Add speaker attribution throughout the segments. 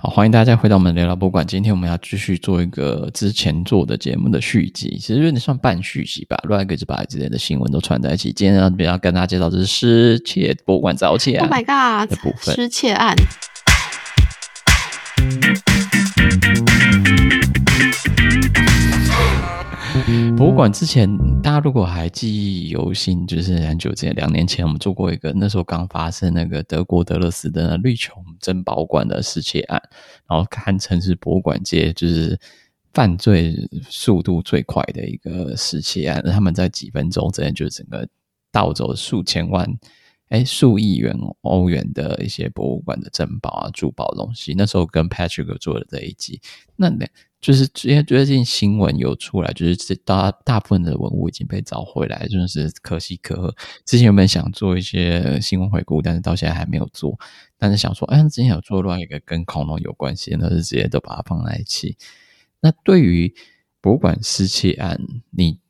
Speaker 1: 好，欢迎大家回到我们的聊聊博物馆。今天我们要继续做一个之前做的节目的续集，其实有点算半续集吧，乱个就把之类的新闻都串在一起。今天要要跟大家介绍的是失窃博物馆遭窃案。
Speaker 2: Oh my god！的部分失窃案。
Speaker 1: 博物馆之前，大家如果还记忆犹新，就是很久之前，两年前我们做过一个，那时候刚发生那个德国德勒斯的绿琼珍宝馆的失窃案，然后堪称是博物馆界就是犯罪速度最快的一个失窃案，他们在几分钟之内就整个盗走数千万，哎，数亿元欧元的一些博物馆的珍宝啊、珠宝东西。那时候跟 Patrick 做的这一集，那两。就是因为最近新闻有出来，就是大大部分的文物已经被找回来，真的是可喜可贺。之前原本想做一些新闻回顾，但是到现在还没有做。但是想说，哎，之前有做另外一个跟恐龙有关系，那就直接都把它放在一起。那对于博物馆失窃案，你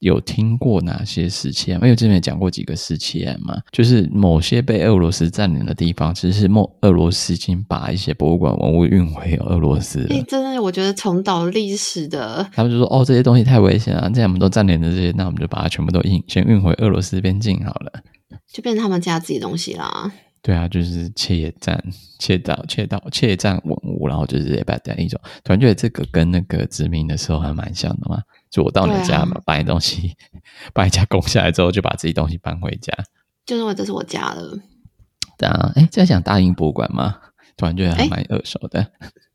Speaker 1: 有听过哪些时期案？因为之前讲过几个时期案嘛，就是某些被俄罗斯占领的地方，其实是莫俄罗斯已经把一些博物馆文物运回俄罗斯了。
Speaker 2: 哎、欸，真的，我觉得重蹈历史的。
Speaker 1: 他们就说：“哦，这些东西太危险了，既然我们都占领了这些，那我们就把它全部都运先运回俄罗斯边境好了。”
Speaker 2: 就变成他们家自己东西啦。
Speaker 1: 对啊，就是窃占、窃盗、窃盗、窃占文物，然后就是也把这样一种，突然觉得这个跟那个殖民的时候还蛮像的嘛。就我到你家嘛，啊、把你东西，把你家攻下来之后，就把自己东西搬回家，
Speaker 2: 就认为这是我家了。
Speaker 1: 对啊，哎，在讲大英博物馆吗？突然觉得还蛮耳熟的。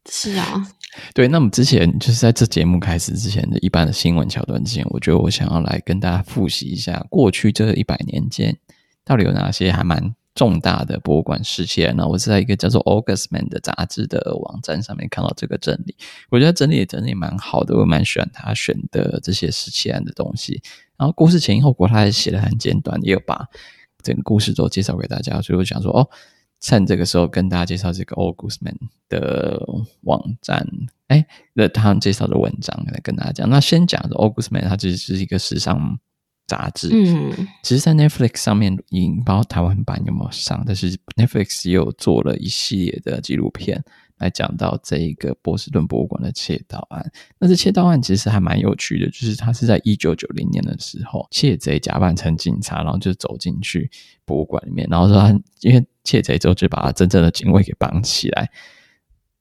Speaker 2: 是啊，
Speaker 1: 对。那么之前就是在这节目开始之前的一般的新闻桥段之前，我觉得我想要来跟大家复习一下过去这一百年间到底有哪些还蛮。重大的博物馆事件，那我是在一个叫做 Augustman 的杂志的网站上面看到这个整理，我觉得整理整理蛮好的，我蛮喜欢他选的这些失窃案的东西。然后故事前因后果他也写的很简短，也有把整个故事都介绍给大家，所以我想说，哦，趁这个时候跟大家介绍这个 Augustman 的网站，哎，那他们介绍的文章来跟大家讲。那先讲 Augustman，它其实是一个时尚。杂志，嗯，其实，在 Netflix 上面已经不知道台湾版有没有上，但是 Netflix 也有做了一系列的纪录片来讲到这一个波士顿博物馆的窃盗案。那这窃盗案其实还蛮有趣的，就是它是在一九九零年的时候，窃贼假扮成警察，然后就走进去博物馆里面，然后说他因为窃贼之后就把他真正的警卫给绑起来，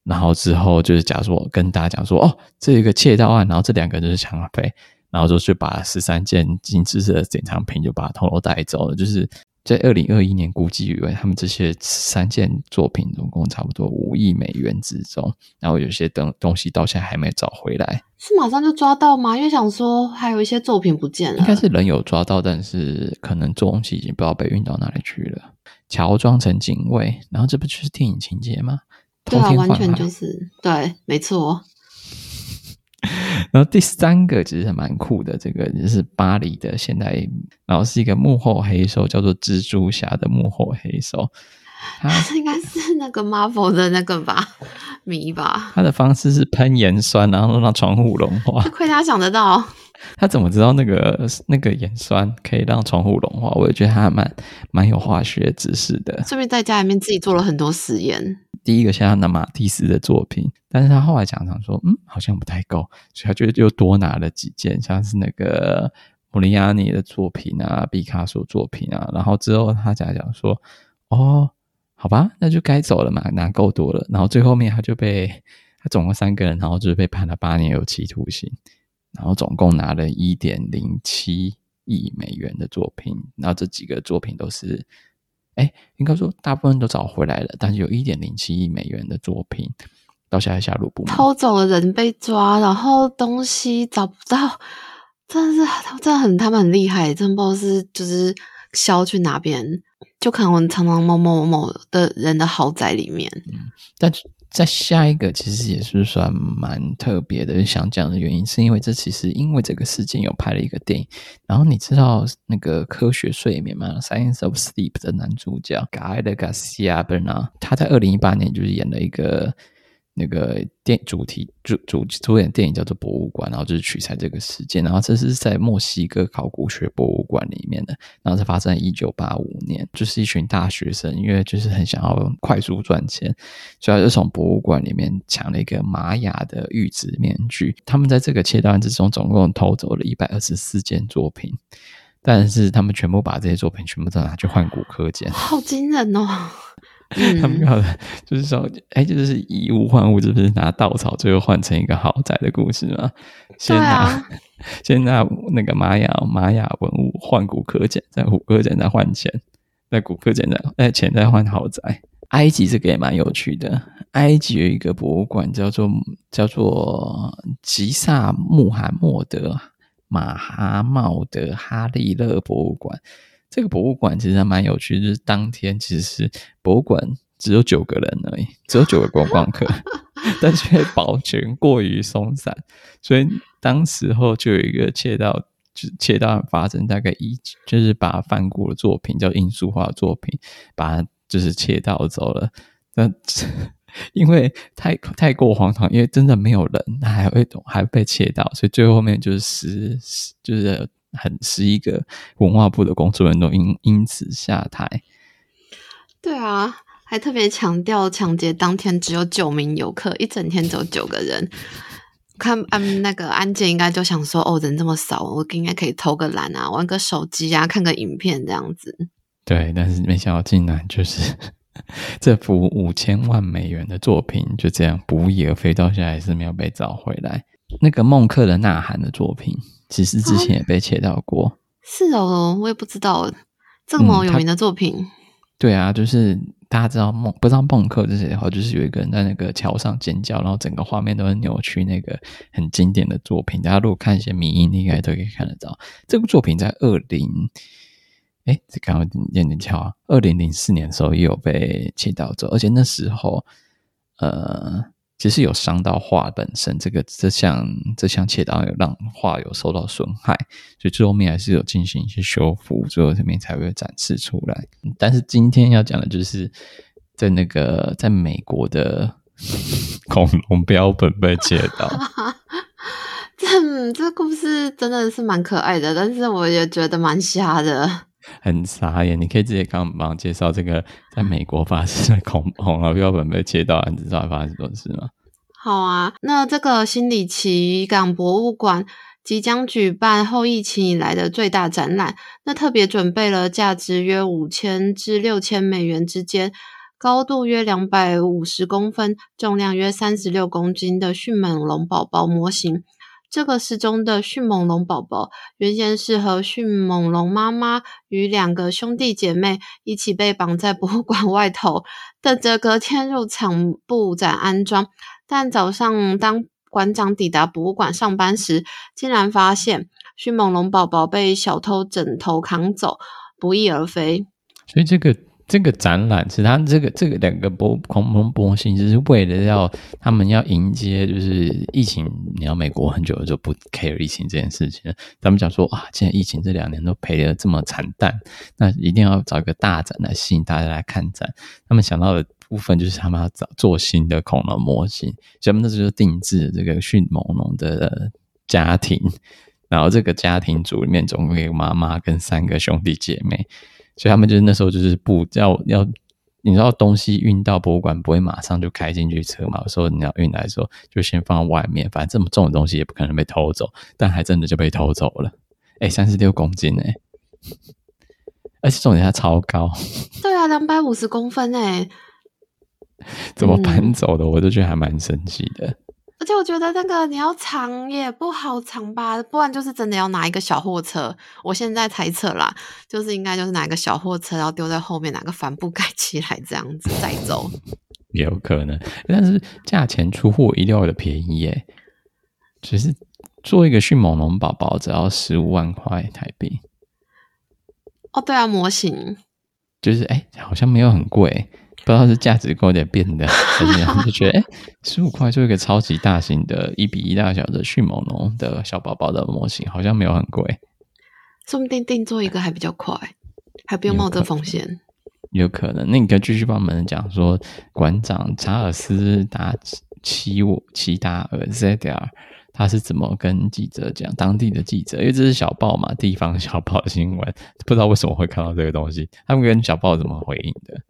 Speaker 1: 然后之后就是假如说跟大家讲说，哦，这一个窃盗案，然后这两个人就是抢匪。然后就去把十三件金质的典藏品就把它偷偷带走了。就是在二零二一年，估计以为他们这些三件作品总共差不多五亿美元之中，然后有些东东西到现在还没找回来。
Speaker 2: 是马上就抓到吗？因为想说还有一些作品不见了。
Speaker 1: 应该是人有抓到，但是可能东西已经不知道被运到哪里去了。乔装成警卫，然后这不就是电影情节吗？
Speaker 2: 对啊，完全就是对，没错。
Speaker 1: 然后第三个其实还蛮酷的，这个就是巴黎的现代，然后是一个幕后黑手，叫做蜘蛛侠的幕后黑手。他
Speaker 2: 应该是那个 Marvel 的那个吧，迷吧。
Speaker 1: 他的方式是喷盐酸，然后让窗户融化。
Speaker 2: 亏他想得到。
Speaker 1: 他怎么知道那个那个盐酸可以让窗户融化？我也觉得他还蛮蛮有化学知识的。
Speaker 2: 顺便在家里面自己做了很多实验。
Speaker 1: 第一个像那马蒂斯的作品，但是他后来讲讲说，嗯，好像不太够，所以他就又多拿了几件，像是那个莫里亚尼的作品啊，毕卡索作品啊，然后之后他讲讲说，哦，好吧，那就该走了嘛，拿够多了，然后最后面他就被他总共三个人，然后就是被判了八年有期徒刑，然后总共拿了一点零七亿美元的作品，然后这几个作品都是。哎，应该说大部分都找回来了，但是有一点零七亿美元的作品到现在下落不明。
Speaker 2: 偷走的人被抓，然后东西找不到，真的是真的很他们很厉害，真不知道是就是销去哪边，就可能常常某某某的人的豪宅里面。
Speaker 1: 嗯，但在下一个其实也是算蛮特别的，想讲的原因是因为这其实因为这个事件有拍了一个电影，然后你知道那个科学睡眠嘛？Science of Sleep 的男主角 Gael Garcia Bernal，他在二零一八年就是演了一个那个电主题主主主演电影叫做《博物馆》，然后就是取材这个事件，然后这是在墨西哥考古学博物馆里面的，然后是发生在一九八五年，就是一群大学生，因为就是很想要快速赚钱，所以就从博物馆里面抢了一个玛雅的玉质面具。他们在这个窃盗案之中，总共偷走了一百二十四件作品，但是他们全部把这些作品全部都拿去换古柯碱，
Speaker 2: 好惊人哦！
Speaker 1: 他们要的就是说，哎，就是以物换物，就是拿稻草最后换成一个豪宅的故事嘛。先拿，啊、先拿那个玛雅玛雅文物换古柯碱，在古柯碱再换钱，在古柯碱再哎钱再换豪宅。埃及这个也蛮有趣的，埃及有一个博物馆叫做叫做吉萨穆罕默德马哈茂德哈利勒博物馆。这个博物馆其实还蛮有趣，就是当天其实博物馆只有九个人而已，只有九个观光客，但却保全过于松散，所以当时候就有一个窃盗，就窃盗案发生，大概一就是把梵谷的作品叫罂粟花作品，把它就是窃盗走了。那因为太太过荒唐，因为真的没有人，还会还被窃盗，所以最后面就是十就是。很十一个文化部的工作人员都因因此下台。
Speaker 2: 对啊，还特别强调抢劫当天只有九名游客，一整天只有九个人。看，嗯，那个案件应该就想说，哦，人这么少，我应该可以偷个懒啊，玩个手机啊，看个影片这样子。
Speaker 1: 对，但是没想到竟然就是 这幅五千万美元的作品就这样不翼而飞，到现在还是没有被找回来。那个孟克的《呐喊》的作品。其实之前也被切到过。哦，
Speaker 2: 是哦，我也不知道这么有名的作品。嗯、
Speaker 1: 对啊，就是大家知道孟不知道孟克这些的话，就是有一个人在那个桥上尖叫，然后整个画面都很扭曲，那个很经典的作品。大家如果看一些迷因，应该都可以看得到。这部作品在二零，哎，这刚刚念点巧啊，二零零四年的时候也有被切到走，而且那时候，呃。其实有伤到画本身，这个这项这项窃盗有让画有受到损害，所以最后面还是有进行一些修复，最后这边才会展示出来。但是今天要讲的就是在那个在美国的 恐龙标本被切到，
Speaker 2: 这这故事真的是蛮可爱的，但是我也觉得蛮瞎的。
Speaker 1: 很傻眼，你可以直接跟我们帮介绍这个在美国发生的恐恐龙标本被切到案，你知道发生什么事吗？
Speaker 2: 好啊，那这个新里奇港博物馆即将举办后疫情以来的最大展览，那特别准备了价值约五千至六千美元之间，高度约两百五十公分，重量约三十六公斤的迅猛龙宝宝模型。这个失踪的迅猛龙宝宝，原先是和迅猛龙妈妈与两个兄弟姐妹一起被绑在博物馆外头，等着隔天入场布展安装。但早上当馆长抵达博物馆上班时，竟然发现迅猛龙宝宝被小偷枕头扛走，不翼而飞。
Speaker 1: 所以这个。这个展览是他这个这个两个波恐龙模型，就是为了要他们要迎接就是疫情。你要美国很久就不 care 疫情这件事情，他们讲说啊，现在疫情这两年都赔得这么惨淡，那一定要找一个大展来吸引大家来看展。他们想到的部分就是他们要找做新的恐龙模型，所以他们那时候定制这个迅猛龙的家庭，然后这个家庭组里面总共有妈妈跟三个兄弟姐妹。所以他们就是那时候就是不要要，你知道东西运到博物馆不会马上就开进去车嘛？有时候你要运来的时候就先放在外面，反正这么重的东西也不可能被偷走，但还真的就被偷走了。哎、欸，三十六公斤哎，而且重点它超高。
Speaker 2: 对啊，两百五十公分哎，
Speaker 1: 怎么搬走的？我都觉得还蛮神奇的。
Speaker 2: 而且我觉得那个你要藏也不好藏吧，不然就是真的要拿一个小货车。我现在猜测啦，就是应该就是拿一个小货车，然后丢在后面，拿个帆布盖起来，这样子载走。
Speaker 1: 也有可能，但是价钱出乎我意料的便宜耶，只是做一个迅猛龙宝宝只要十五万块台币。
Speaker 2: 哦，对啊，模型
Speaker 1: 就是哎、欸，好像没有很贵。不知道是价值观有点变的，还是怎样，就觉得哎，十五块做一个超级大型的一比一大小的迅猛龙的小宝宝的模型，好像没有很贵。
Speaker 2: 说不定定做一个还比较快，还不用冒这风险。
Speaker 1: 有可能，那你可以继续帮我们讲说，馆长查尔斯达奇我奇达尔 ZDR，他是怎么跟记者讲？当地的记者，因为这是小报嘛，地方小报的新闻，不知道为什么会看到这个东西。他们跟小报怎么回应的？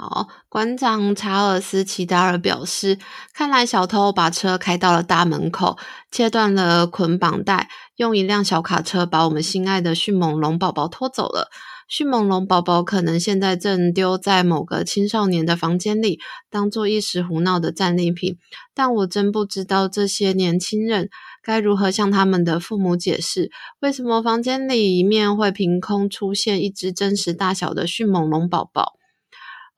Speaker 2: 好，馆长查尔斯齐达尔表示，看来小偷把车开到了大门口，切断了捆绑带，用一辆小卡车把我们心爱的迅猛龙宝宝拖走了。迅猛龙宝宝可能现在正丢在某个青少年的房间里，当做一时胡闹的战利品。但我真不知道这些年轻人该如何向他们的父母解释，为什么房间里面会凭空出现一只真实大小的迅猛龙宝宝。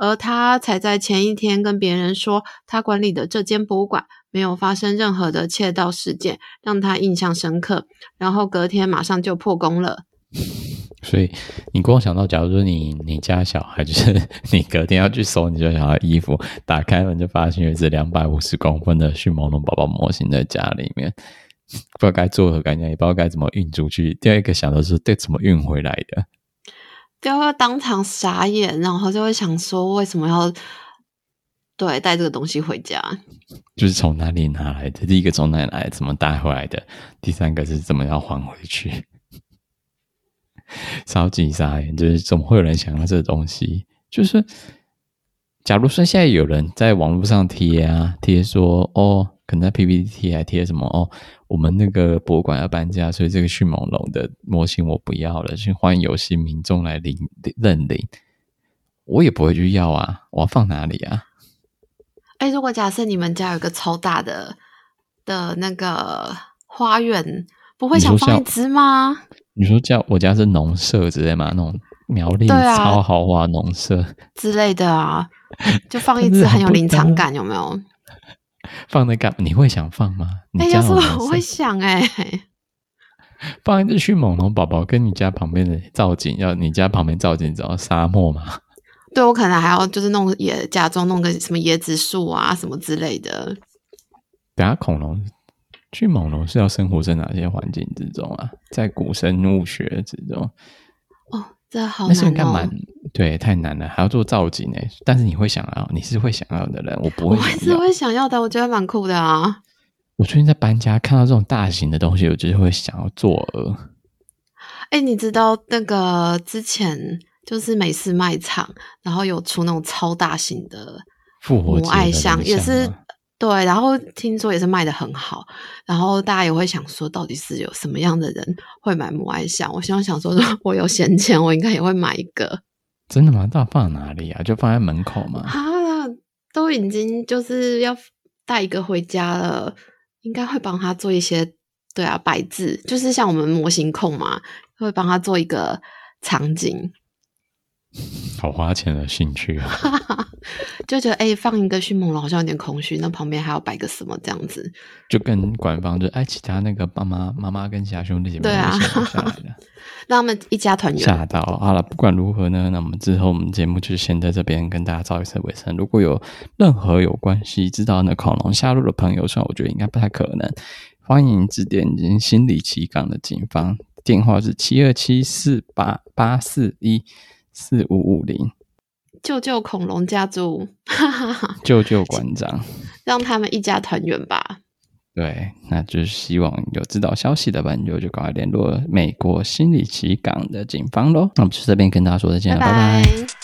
Speaker 2: 而他才在前一天跟别人说，他管理的这间博物馆没有发生任何的窃盗事件，让他印象深刻。然后隔天马上就破功了。
Speaker 1: 所以你光想到，假如说你你家小孩就是 你隔天要去搜你家小孩衣服，打开门就发现有一只两百五十公分的迅猛龙宝宝模型在家里面，不知道该作何感想，也不知道该怎么运出去。第二个想到是，对，怎么运回来的？
Speaker 2: 就会当场傻眼，然后就会想说，为什么要对带这个东西回家？
Speaker 1: 就是从哪里拿来的？第一个从哪里来？怎么带回来的？第三个是怎么要还回去？超级傻眼，就是怎么会有人想要这个东西？就是假如说现在有人在网络上贴啊，贴说哦。可能在 PPT 还贴什么哦？我们那个博物馆要搬家，所以这个迅猛龙的模型我不要了，去欢迎有心民众来领认领。我也不会去要啊，我要放哪里啊？
Speaker 2: 哎、欸，如果假设你们家有个超大的的那个花园，不会想放一只吗？
Speaker 1: 你说叫我家是农舍之类吗？那种苗栗超豪华农舍、啊、之类的啊，就放 一只很有临场感，有没有？放那干，你会想放吗？
Speaker 2: 哎、欸，要是我会想哎、欸，
Speaker 1: 放一只迅猛龙宝宝跟你家旁边的造景，要你家旁边造景找沙漠吗？
Speaker 2: 对，我可能还要就是弄也假装弄个什么椰子树啊什么之类的。
Speaker 1: 等下恐龙迅猛龙是要生活在哪些环境之中啊？在古生物学之中。
Speaker 2: 哦这好难哦！那是干嘛？
Speaker 1: 对，太难了，还要做造景呢。但是你会想要，你是会想要的人，我不会。
Speaker 2: 我还是会想要的，我觉得蛮酷的啊。
Speaker 1: 我最近在搬家，看到这种大型的东西，我就是会想要做。
Speaker 2: 哎、欸，你知道那个之前就是美式卖场，然后有出那种超大型的
Speaker 1: 复活母
Speaker 2: 爱箱，也是。对，然后听说也是卖的很好，然后大家也会想说，到底是有什么样的人会买母爱箱？我希望想说，如果我有闲钱，我应该也会买一个。
Speaker 1: 真的吗？到底放哪里啊？就放在门口吗？
Speaker 2: 啊，都已经就是要带一个回家了，应该会帮他做一些，对啊，摆置，就是像我们模型控嘛，会帮他做一个场景。
Speaker 1: 好花钱的兴趣啊！
Speaker 2: 就觉得哎、欸，放一个迅猛龙好像有点空虚，那旁边还要摆个什么这样子？
Speaker 1: 就跟官方就哎，其他那个爸妈、妈妈跟其他兄弟姐妹对啊，
Speaker 2: 让他们一家团圆。
Speaker 1: 吓到好了，不管如何呢，那我们之后我们节目就先在这边跟大家照一次尾声。如果有任何有关系知道那恐龙下落的朋友，虽然我觉得应该不太可能，欢迎致电心理奇港的警方，电话是七二七四八八四一。四五五零，
Speaker 2: 救救恐龙家族，哈哈哈
Speaker 1: 救救馆长，
Speaker 2: 让他们一家团圆吧。
Speaker 1: 对，那就是希望有知道消息的朋友就赶快联络美国心理奇港的警方喽。那我们就这边跟大家说再见了，拜拜。拜拜。